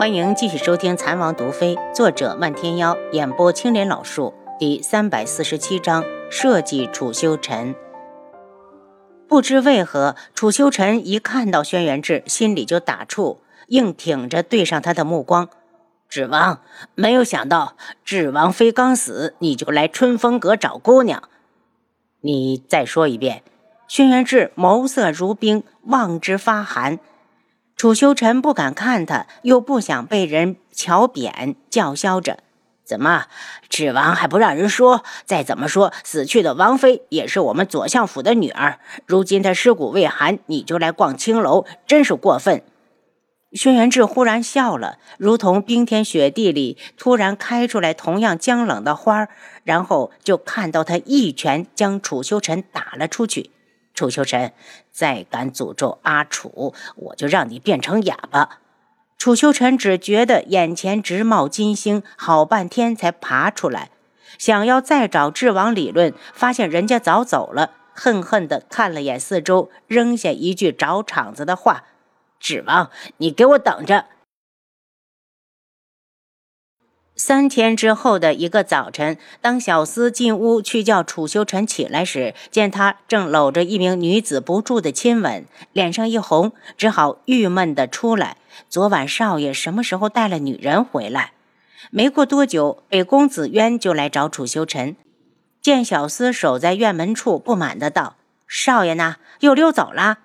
欢迎继续收听《残王毒妃》，作者漫天妖，演播青莲老树，第三百四十七章设计楚修尘。不知为何，楚修尘一看到轩辕志，心里就打怵，硬挺着对上他的目光。指王，没有想到，智王妃刚死，你就来春风阁找姑娘。你再说一遍。轩辕志眸色如冰，望之发寒。楚修臣不敢看他，又不想被人瞧扁，叫嚣着：“怎么，智王还不让人说？再怎么说，死去的王妃也是我们左相府的女儿。如今她尸骨未寒，你就来逛青楼，真是过分。”轩辕志忽然笑了，如同冰天雪地里突然开出来同样僵冷的花儿然后就看到他一拳将楚修臣打了出去。楚修尘，再敢诅咒阿楚，我就让你变成哑巴！楚修尘只觉得眼前直冒金星，好半天才爬出来，想要再找智王理论，发现人家早走了，恨恨地看了眼四周，扔下一句找场子的话：“智王，你给我等着！”三天之后的一个早晨，当小厮进屋去叫楚修尘起来时，见他正搂着一名女子不住的亲吻，脸上一红，只好郁闷的出来。昨晚少爷什么时候带了女人回来？没过多久，北公子渊就来找楚修尘，见小厮守在院门处，不满的道：“少爷呢？又溜走了？”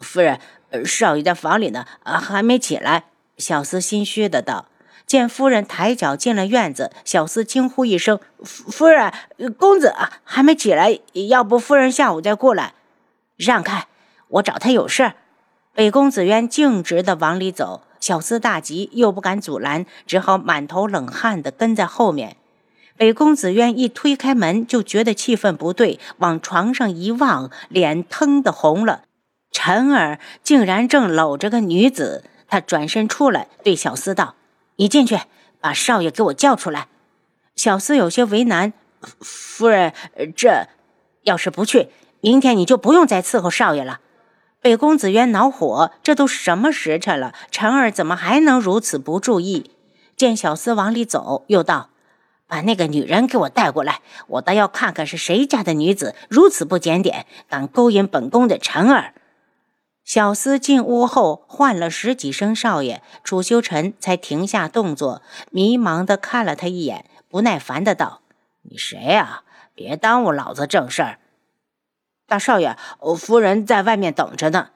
夫人，少爷在房里呢，还没起来。小厮心虚的道。见夫人抬脚进了院子，小厮惊呼一声：“夫夫人，公子还没起来，要不夫人下午再过来？”让开，我找他有事儿。北公子渊径直的往里走，小厮大急，又不敢阻拦，只好满头冷汗的跟在后面。北公子渊一推开门，就觉得气氛不对，往床上一望，脸腾的红了。陈儿竟然正搂着个女子，他转身出来，对小厮道。你进去，把少爷给我叫出来。小厮有些为难，夫人，这要是不去，明天你就不用再伺候少爷了。北公子渊恼火，这都什么时辰了，晨儿怎么还能如此不注意？见小厮往里走，又道：“把那个女人给我带过来，我倒要看看是谁家的女子如此不检点，敢勾引本宫的晨儿。”小厮进屋后唤了十几声“少爷”，楚修尘才停下动作，迷茫地看了他一眼，不耐烦的道：“你谁呀？别耽误老子正事儿。”大少爷，夫人在外面等着呢。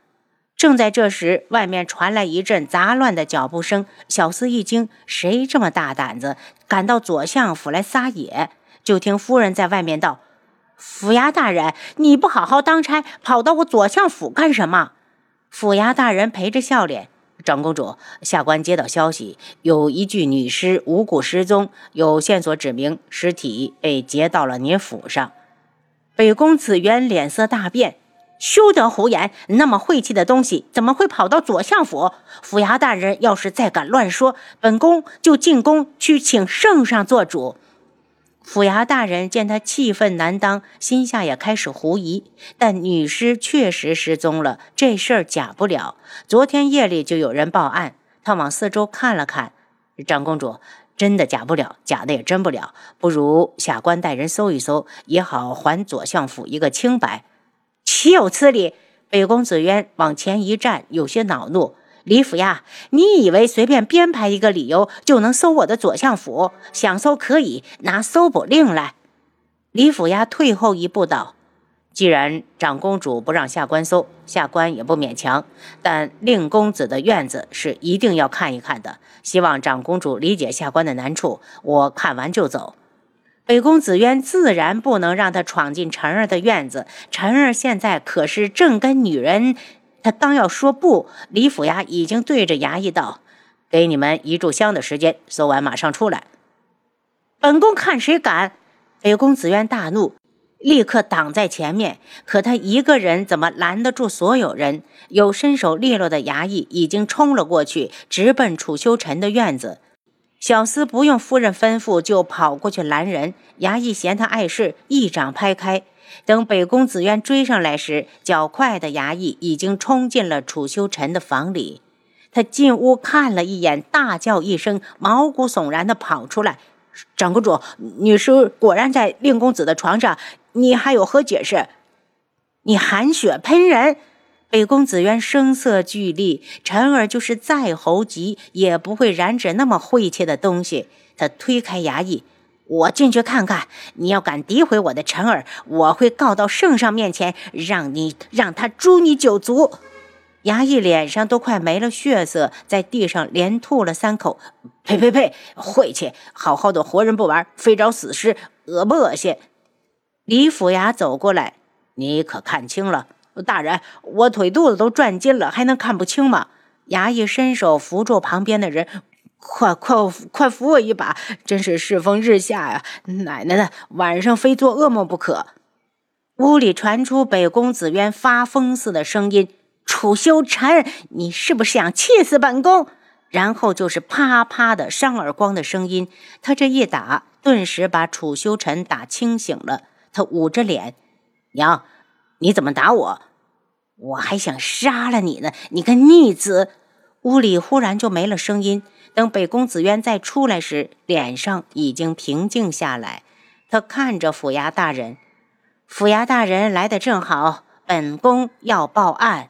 正在这时，外面传来一阵杂乱的脚步声。小厮一惊：“谁这么大胆子，敢到左相府来撒野？”就听夫人在外面道：“府衙大人，你不好好当差，跑到我左相府干什么？”府衙大人陪着笑脸，长公主，下官接到消息，有一具女尸无故失踪，有线索指明尸体被劫到了您府上。北宫紫元脸色大变，休得胡言！那么晦气的东西怎么会跑到左相府？府衙大人要是再敢乱说，本宫就进宫去请圣上做主。府衙大人见他气愤难当，心下也开始狐疑。但女尸确实失踪了，这事儿假不了。昨天夜里就有人报案。他往四周看了看，长公主，真的假不了，假的也真不了。不如下官带人搜一搜，也好还左相府一个清白。岂有此理！北公子渊往前一站，有些恼怒。李府呀，你以为随便编排一个理由就能搜我的左相府？想搜可以拿搜捕令来。李府呀，退后一步道：“既然长公主不让下官搜，下官也不勉强。但令公子的院子是一定要看一看的，希望长公主理解下官的难处。我看完就走。”北公子渊自然不能让他闯进晨儿的院子。晨儿现在可是正跟女人。他刚要说不，李府衙已经对着衙役道：“给你们一炷香的时间，搜完马上出来。”本宫看谁敢！北宫子渊大怒，立刻挡在前面。可他一个人怎么拦得住所有人？有身手利落的衙役已经冲了过去，直奔楚修尘的院子。小厮不用夫人吩咐，就跑过去拦人。衙役嫌他碍事，一掌拍开。等北宫子渊追上来时，较快的衙役已经冲进了楚修尘的房里。他进屋看了一眼，大叫一声，毛骨悚然的跑出来。长公主，女尸果然在令公子的床上，你还有何解释？你含血喷人！北宫子渊声色俱厉，陈儿就是再猴急，也不会染指那么晦气的东西。他推开衙役，我进去看看。你要敢诋毁我的陈儿，我会告到圣上面前，让你让他诛你九族。衙役脸上都快没了血色，在地上连吐了三口。呸呸呸！晦气！好好的活人不玩，非找死尸，恶不恶心？李府衙走过来，你可看清了？大人，我腿肚子都转筋了，还能看不清吗？衙役伸手扶住旁边的人，快快快扶我一把！真是世风日下呀！奶奶的，晚上非做噩梦不可。屋里传出北宫子渊发疯似的声音：“楚修臣，你是不是想气死本宫？”然后就是啪啪的扇耳光的声音。他这一打，顿时把楚修臣打清醒了。他捂着脸：“娘。”你怎么打我？我还想杀了你呢！你个逆子！屋里忽然就没了声音。等北宫子渊再出来时，脸上已经平静下来。他看着府衙大人：“府衙大人来的正好，本宫要报案。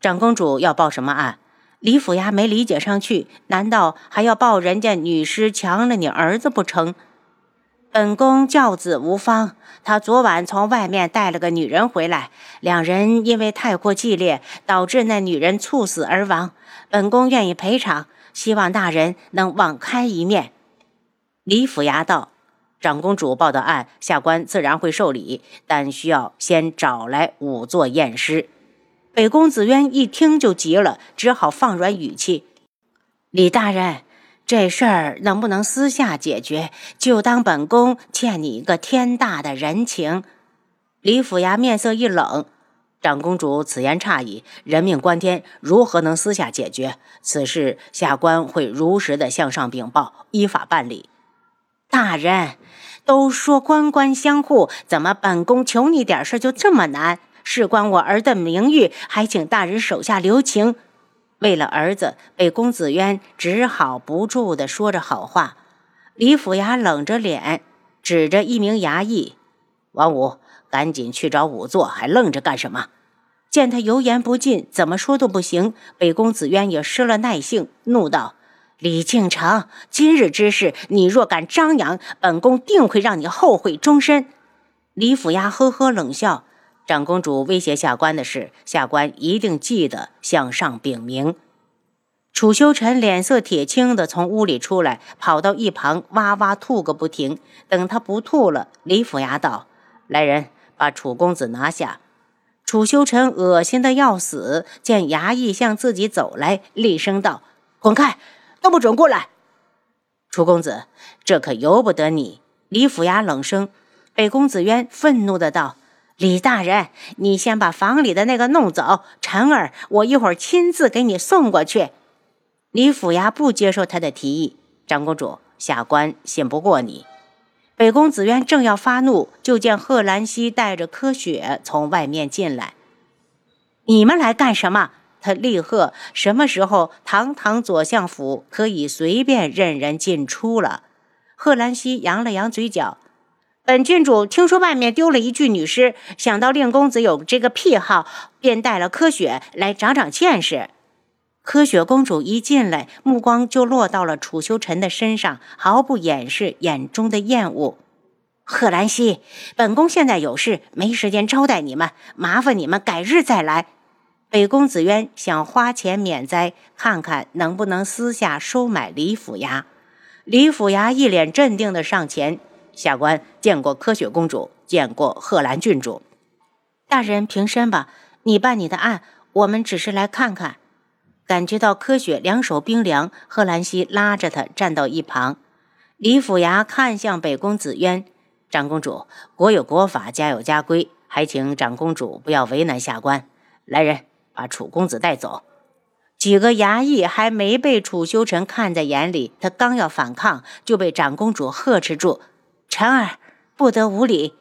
长公主要报什么案？”李府衙没理解上去，难道还要报人家女尸强了你儿子不成？本宫教子无方，他昨晚从外面带了个女人回来，两人因为太过激烈，导致那女人猝死而亡。本宫愿意赔偿，希望大人能网开一面。李府衙道：“长公主报的案，下官自然会受理，但需要先找来仵作验尸。”北宫子渊一听就急了，只好放软语气：“李大人。”这事儿能不能私下解决？就当本宫欠你一个天大的人情。李府衙面色一冷：“长公主此言差矣，人命关天，如何能私下解决？此事下官会如实的向上禀报，依法办理。”大人，都说官官相护，怎么本宫求你点事就这么难？事关我儿的名誉，还请大人手下留情。为了儿子，被公子渊只好不住地说着好话。李府衙冷着脸，指着一名衙役：“王五，赶紧去找仵作，还愣着干什么？”见他油盐不进，怎么说都不行。北公子渊也失了耐性，怒道：“李敬成，今日之事，你若敢张扬，本宫定会让你后悔终身。”李府衙呵呵冷笑。长公主威胁下官的事，下官一定记得向上禀明。楚修臣脸色铁青的从屋里出来，跑到一旁哇哇吐个不停。等他不吐了，李府衙道：“来人，把楚公子拿下。”楚修臣恶心的要死，见衙役向自己走来，厉声道：“滚开，都不准过来！”楚公子，这可由不得你。李府衙冷声。北公子渊愤怒的道。李大人，你先把房里的那个弄走。晨儿，我一会儿亲自给你送过去。李府衙不接受他的提议。长公主，下官信不过你。北宫子渊正要发怒，就见贺兰溪带着柯雪从外面进来。你们来干什么？他厉喝：什么时候堂堂左相府可以随便任人进出了？贺兰溪扬了扬嘴角。本郡主听说外面丢了一具女尸，想到令公子有这个癖好，便带了柯雪来长长见识。柯雪公主一进来，目光就落到了楚修臣的身上，毫不掩饰眼中的厌恶。贺兰溪，本宫现在有事，没时间招待你们，麻烦你们改日再来。北宫子渊想花钱免灾，看看能不能私下收买李府衙。李府衙一脸镇定的上前。下官见过柯雪公主，见过贺兰郡主。大人平身吧，你办你的案，我们只是来看看。感觉到柯雪两手冰凉，贺兰溪拉着她站到一旁。李府衙看向北宫子渊，长公主，国有国法，家有家规，还请长公主不要为难下官。来人，把楚公子带走。几个衙役还没被楚修臣看在眼里，他刚要反抗，就被长公主呵斥住。臣儿不得无礼，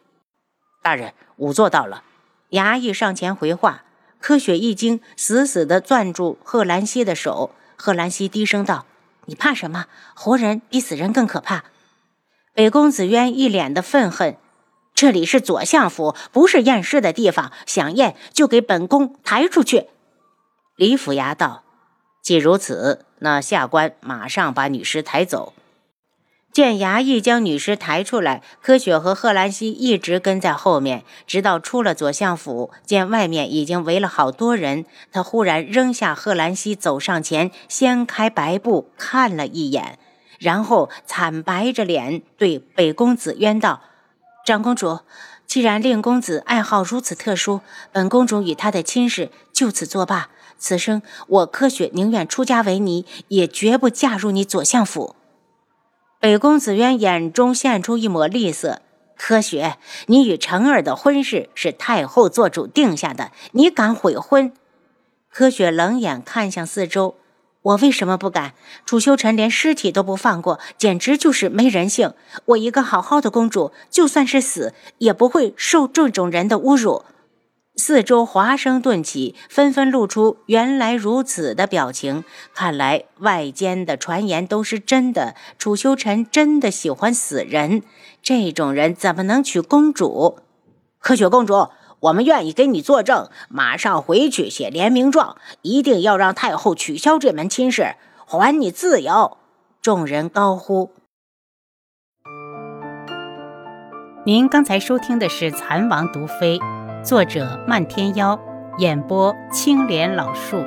大人，仵作到了。衙役上前回话：“柯雪一惊，死死地攥住贺兰溪的手。贺兰溪低声道：“你怕什么？活人比死人更可怕。”北宫子渊一脸的愤恨：“这里是左相府，不是验尸的地方。想验就给本宫抬出去。”李府衙道：“既如此，那下官马上把女尸抬走。”见衙役将女尸抬出来，柯雪和贺兰溪一直跟在后面，直到出了左相府，见外面已经围了好多人，他忽然扔下贺兰溪，走上前，掀开白布看了一眼，然后惨白着脸对北公子渊道：“长公主，既然令公子爱好如此特殊，本公主与他的亲事就此作罢。此生我柯雪宁愿出家为尼，也绝不嫁入你左相府。”北宫子渊眼中现出一抹厉色：“柯雪，你与辰儿的婚事是太后做主定下的，你敢悔婚？”柯雪冷眼看向四周：“我为什么不敢？楚修臣连尸体都不放过，简直就是没人性！我一个好好的公主，就算是死，也不会受这种人的侮辱。”四周华声顿起，纷纷露出“原来如此”的表情。看来外间的传言都是真的，楚修臣真的喜欢死人。这种人怎么能娶公主？可雪公主，我们愿意给你作证，马上回去写联名状，一定要让太后取消这门亲事，还你自由！众人高呼。您刚才收听的是《蚕王毒妃》。作者：漫天妖，演播：青莲老树。